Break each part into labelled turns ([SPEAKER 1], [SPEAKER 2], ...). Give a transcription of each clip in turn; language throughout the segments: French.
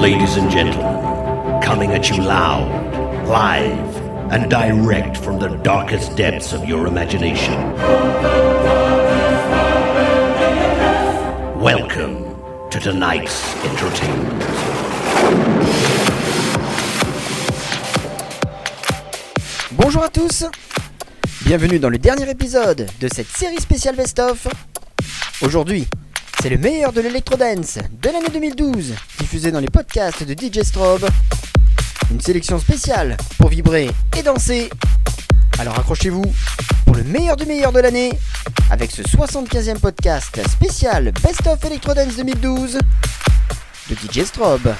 [SPEAKER 1] Ladies and gentlemen, coming at you loud, live, and direct from the darkest depths of your imagination. Welcome to tonight's entertainment.
[SPEAKER 2] Bonjour à tous, bienvenue dans le dernier épisode de cette série spéciale Best of. Aujourd'hui, c'est le meilleur de l'électro dance de l'année 2012, diffusé dans les podcasts de DJ Strobe. Une sélection spéciale pour vibrer et danser. Alors accrochez-vous pour le meilleur du meilleur de l'année avec ce 75e podcast spécial Best of Electrodance 2012 de DJ Strobe.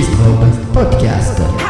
[SPEAKER 2] Disney Podcast.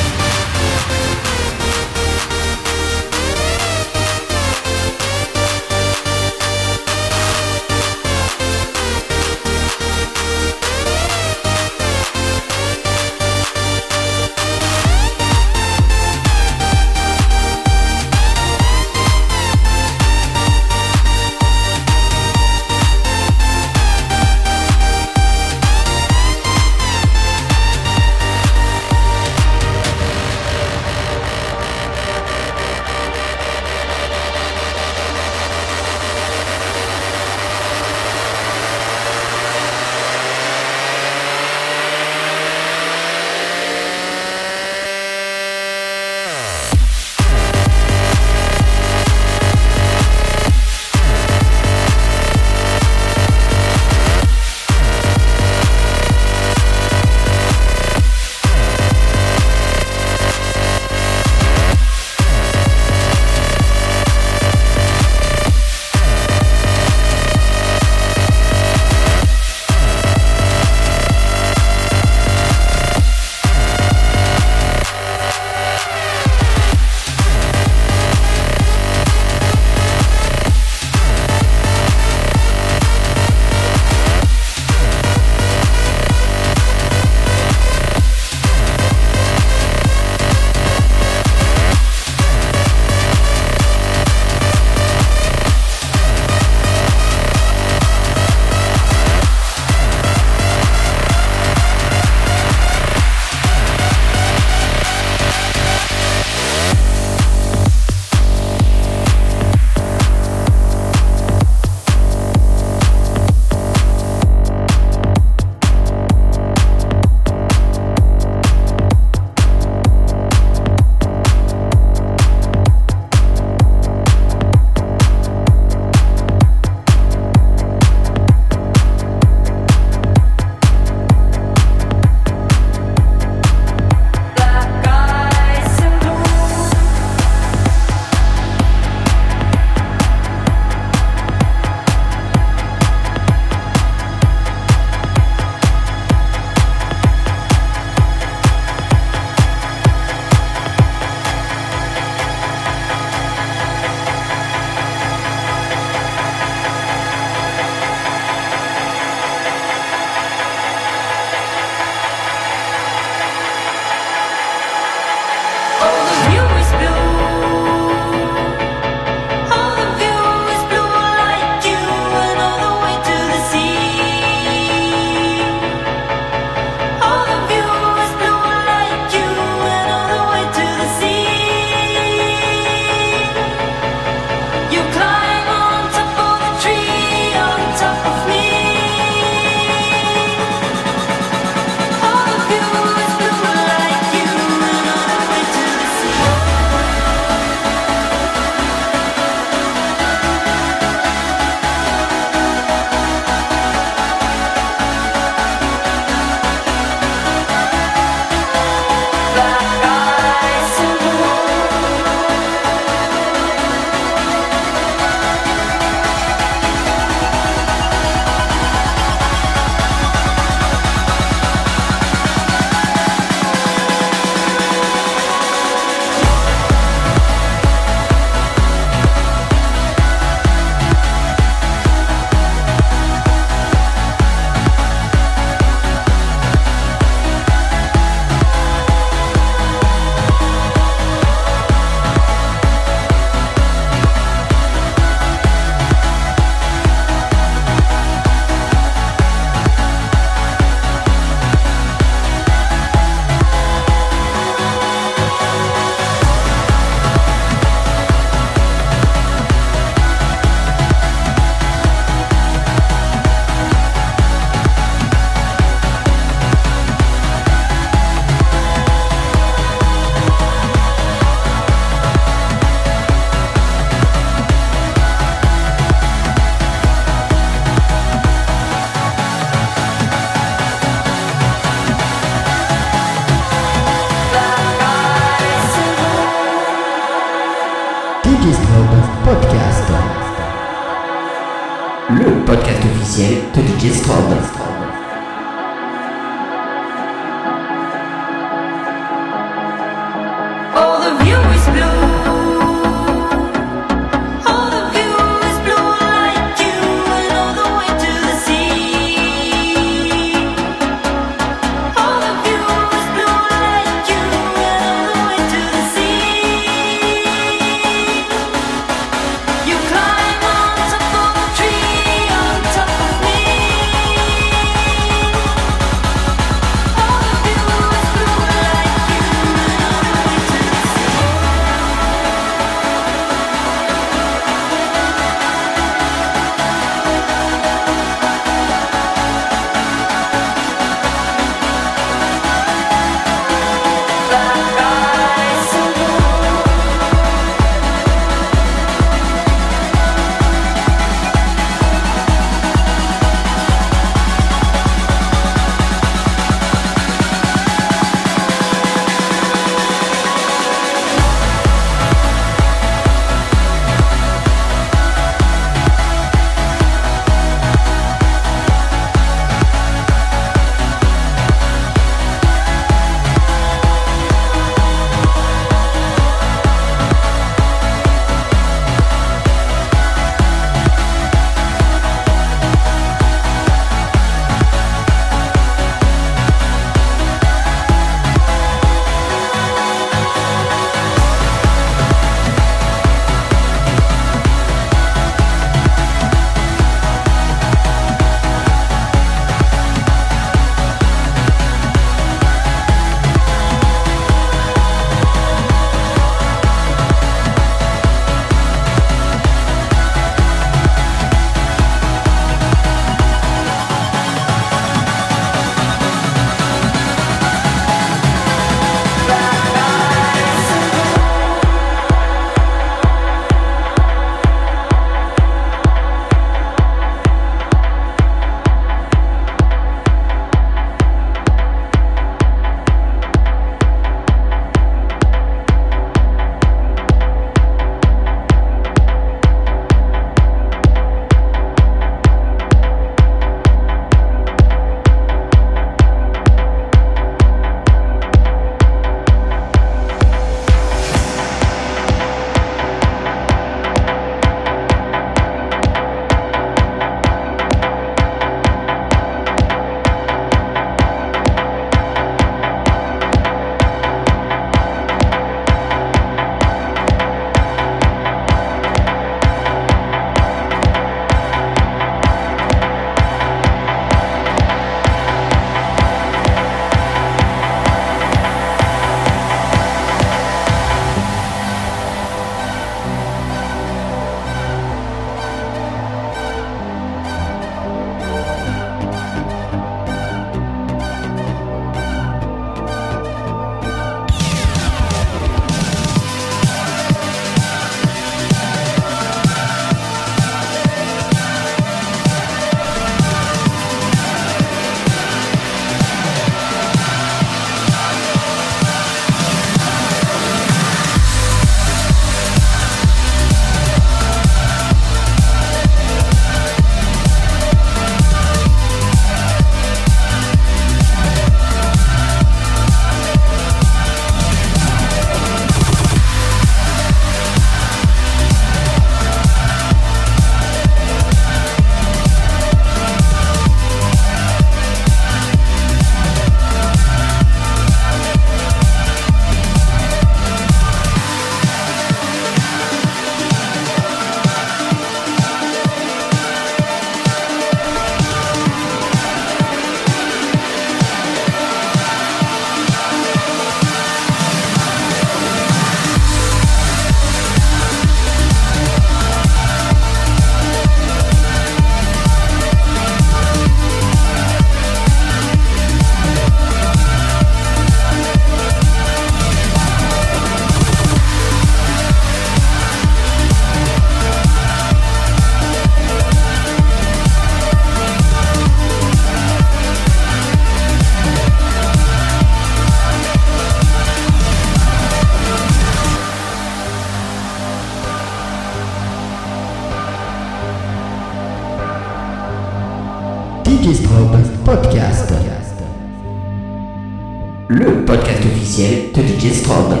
[SPEAKER 2] De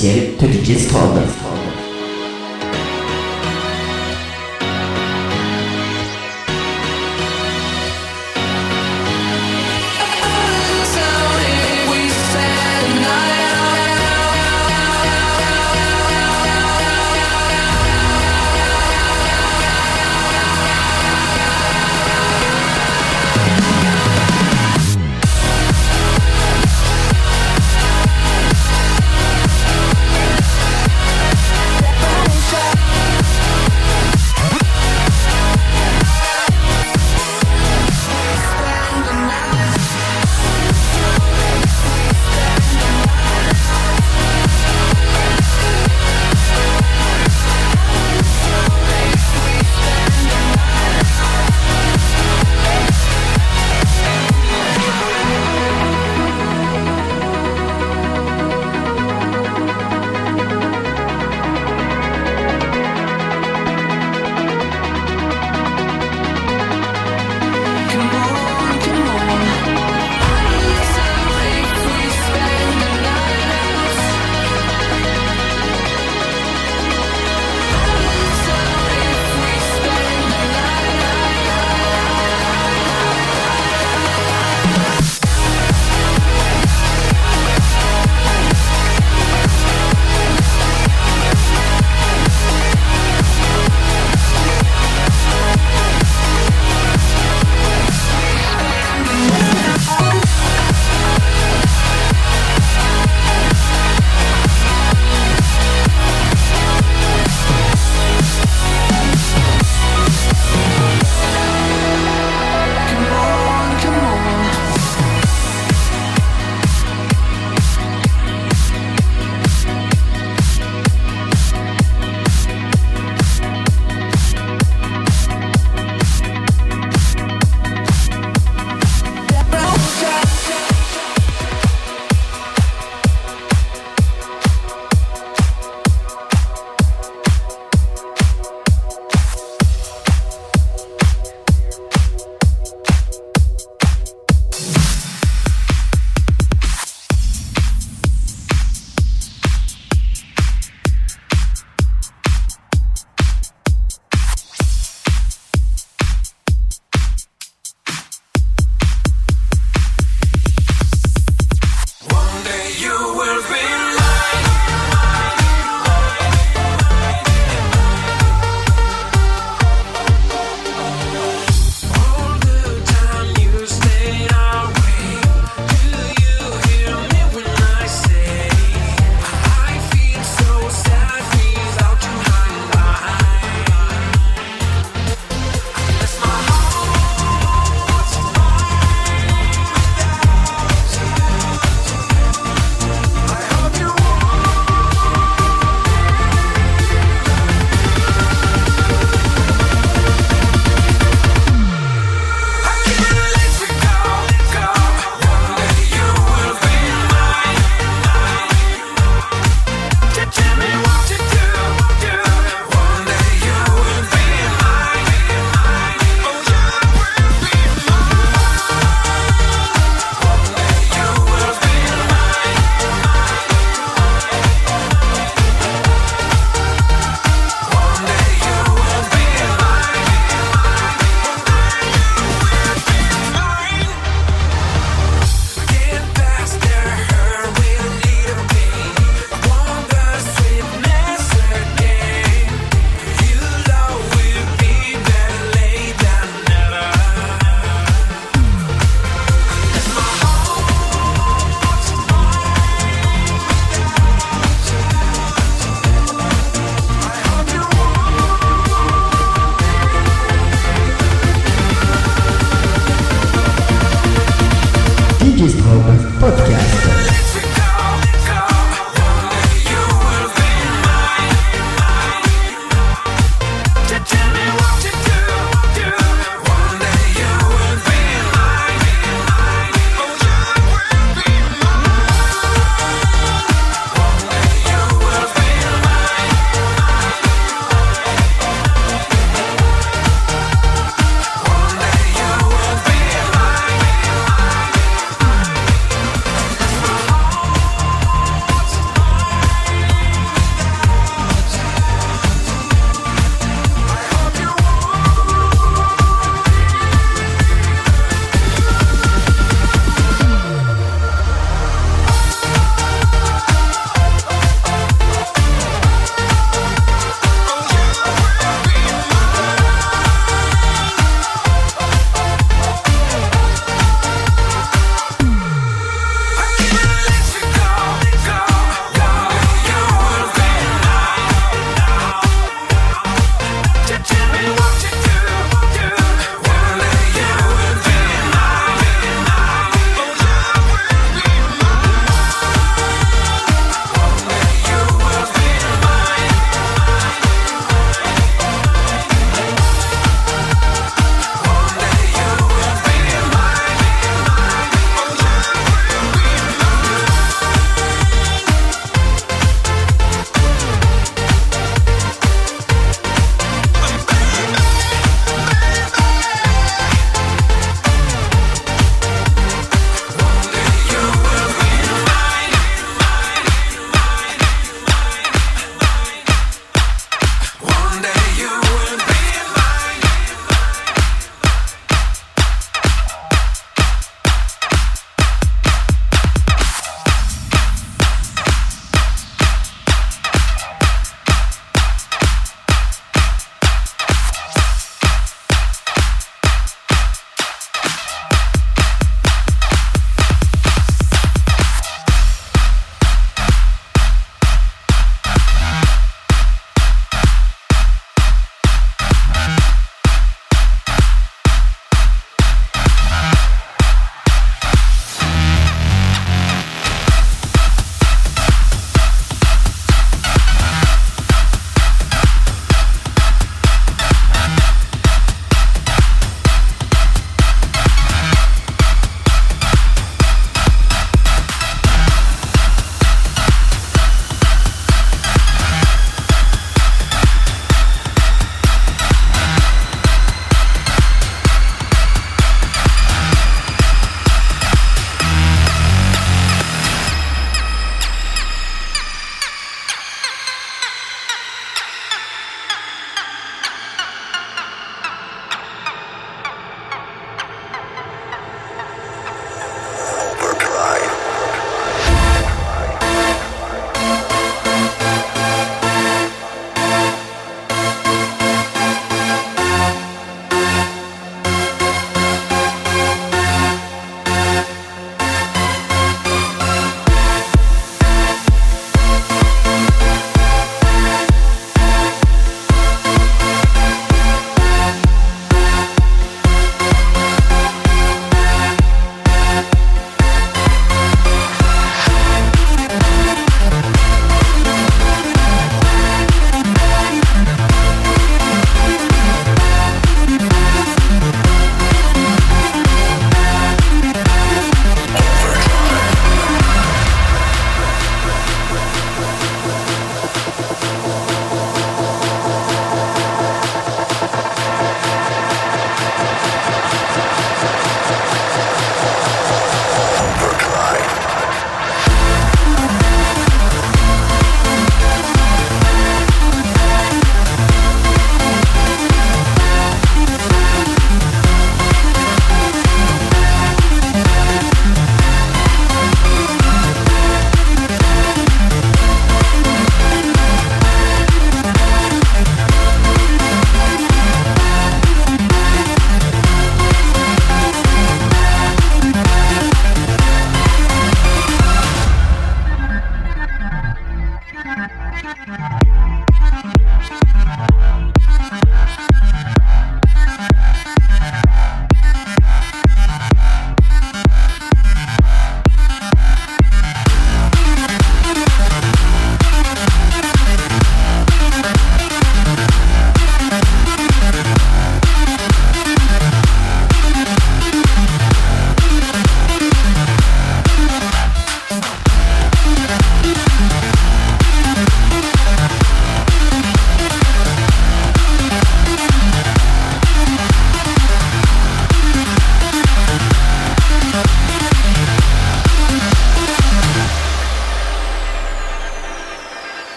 [SPEAKER 2] officiel de DJ Strobe.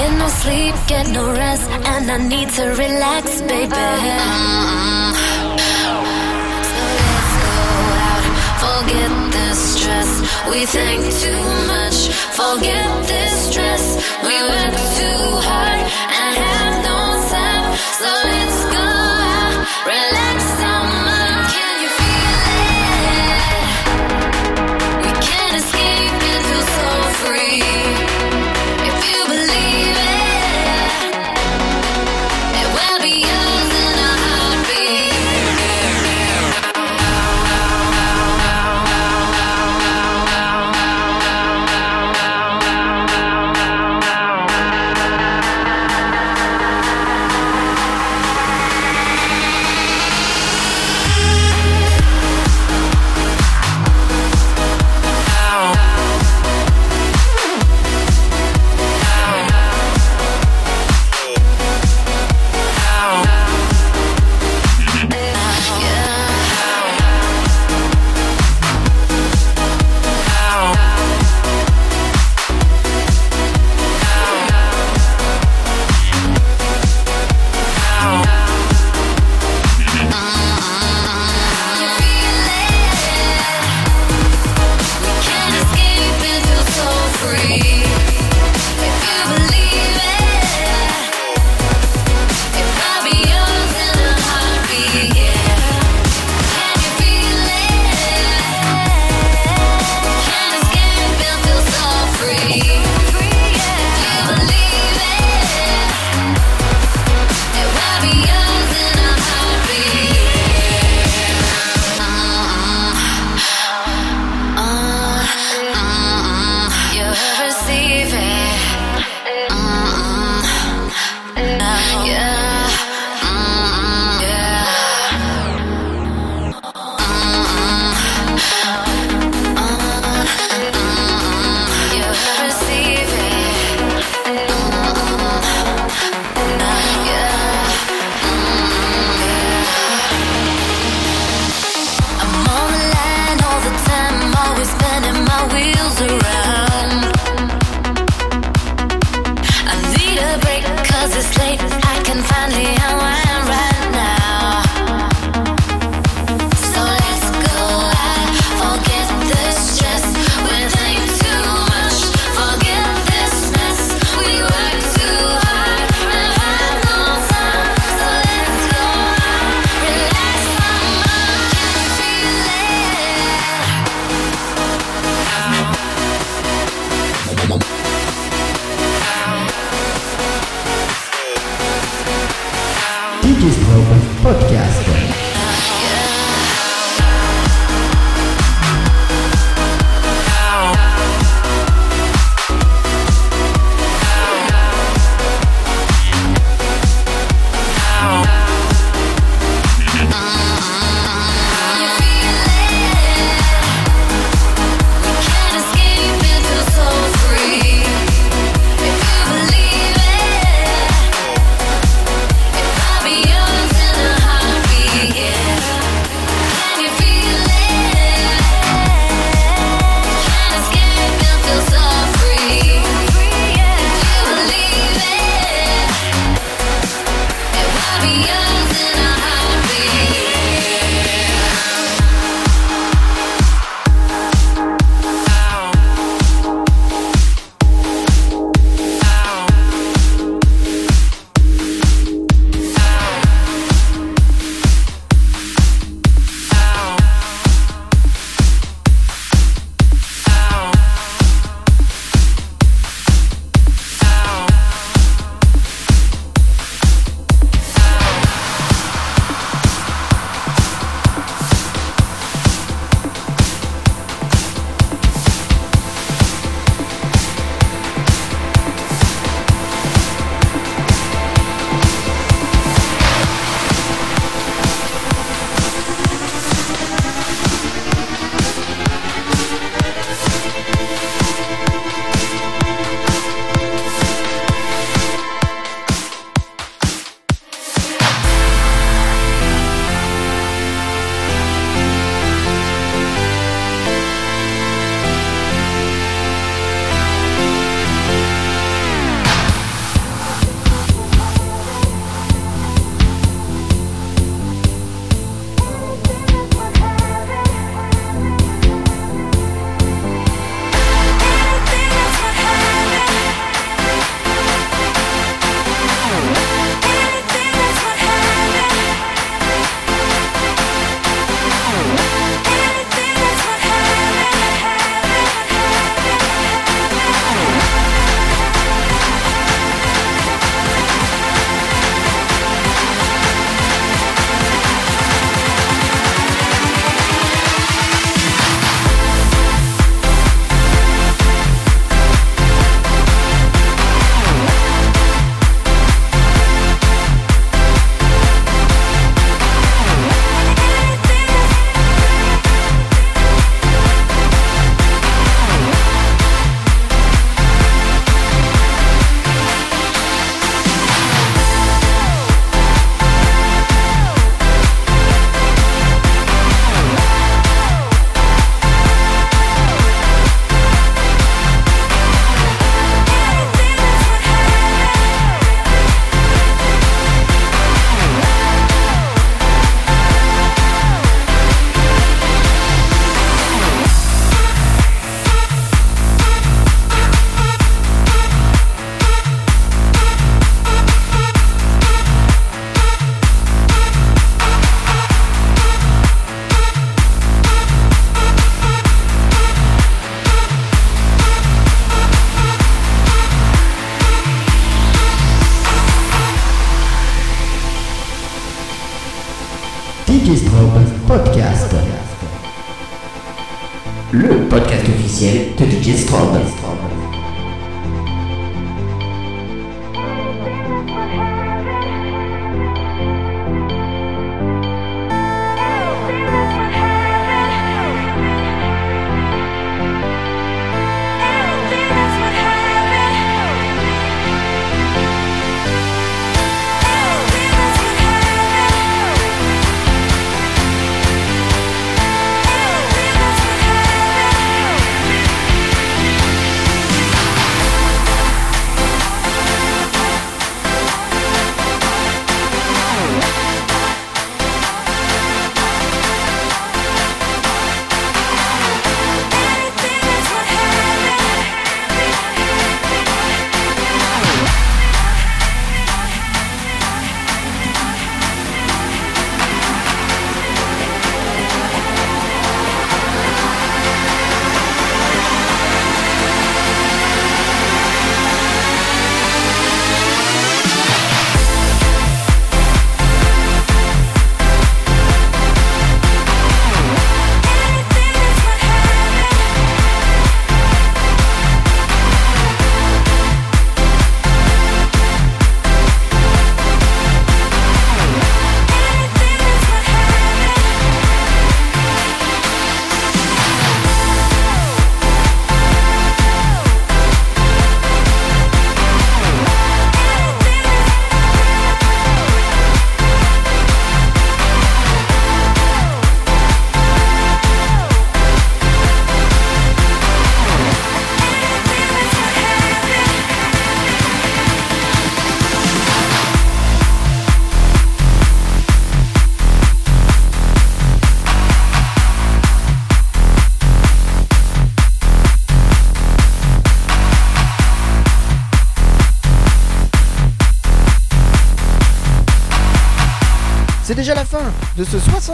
[SPEAKER 3] Get no sleep, get no rest, and I need to relax, baby. Mm-hmm. So let's go out, forget the stress. We think too much, forget this stress. We work too hard and have no time, so let's.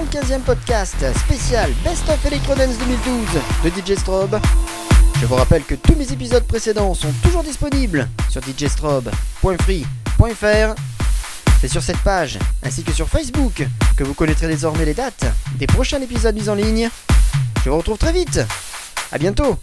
[SPEAKER 4] 75e podcast spécial Best of Electrodance 2012 de DJ Strobe. Je vous rappelle que tous mes épisodes précédents sont toujours disponibles sur djstrobe.free.fr. C'est sur cette page, ainsi que sur Facebook, que vous connaîtrez désormais les dates des prochains épisodes mis en ligne. Je vous retrouve très vite. À bientôt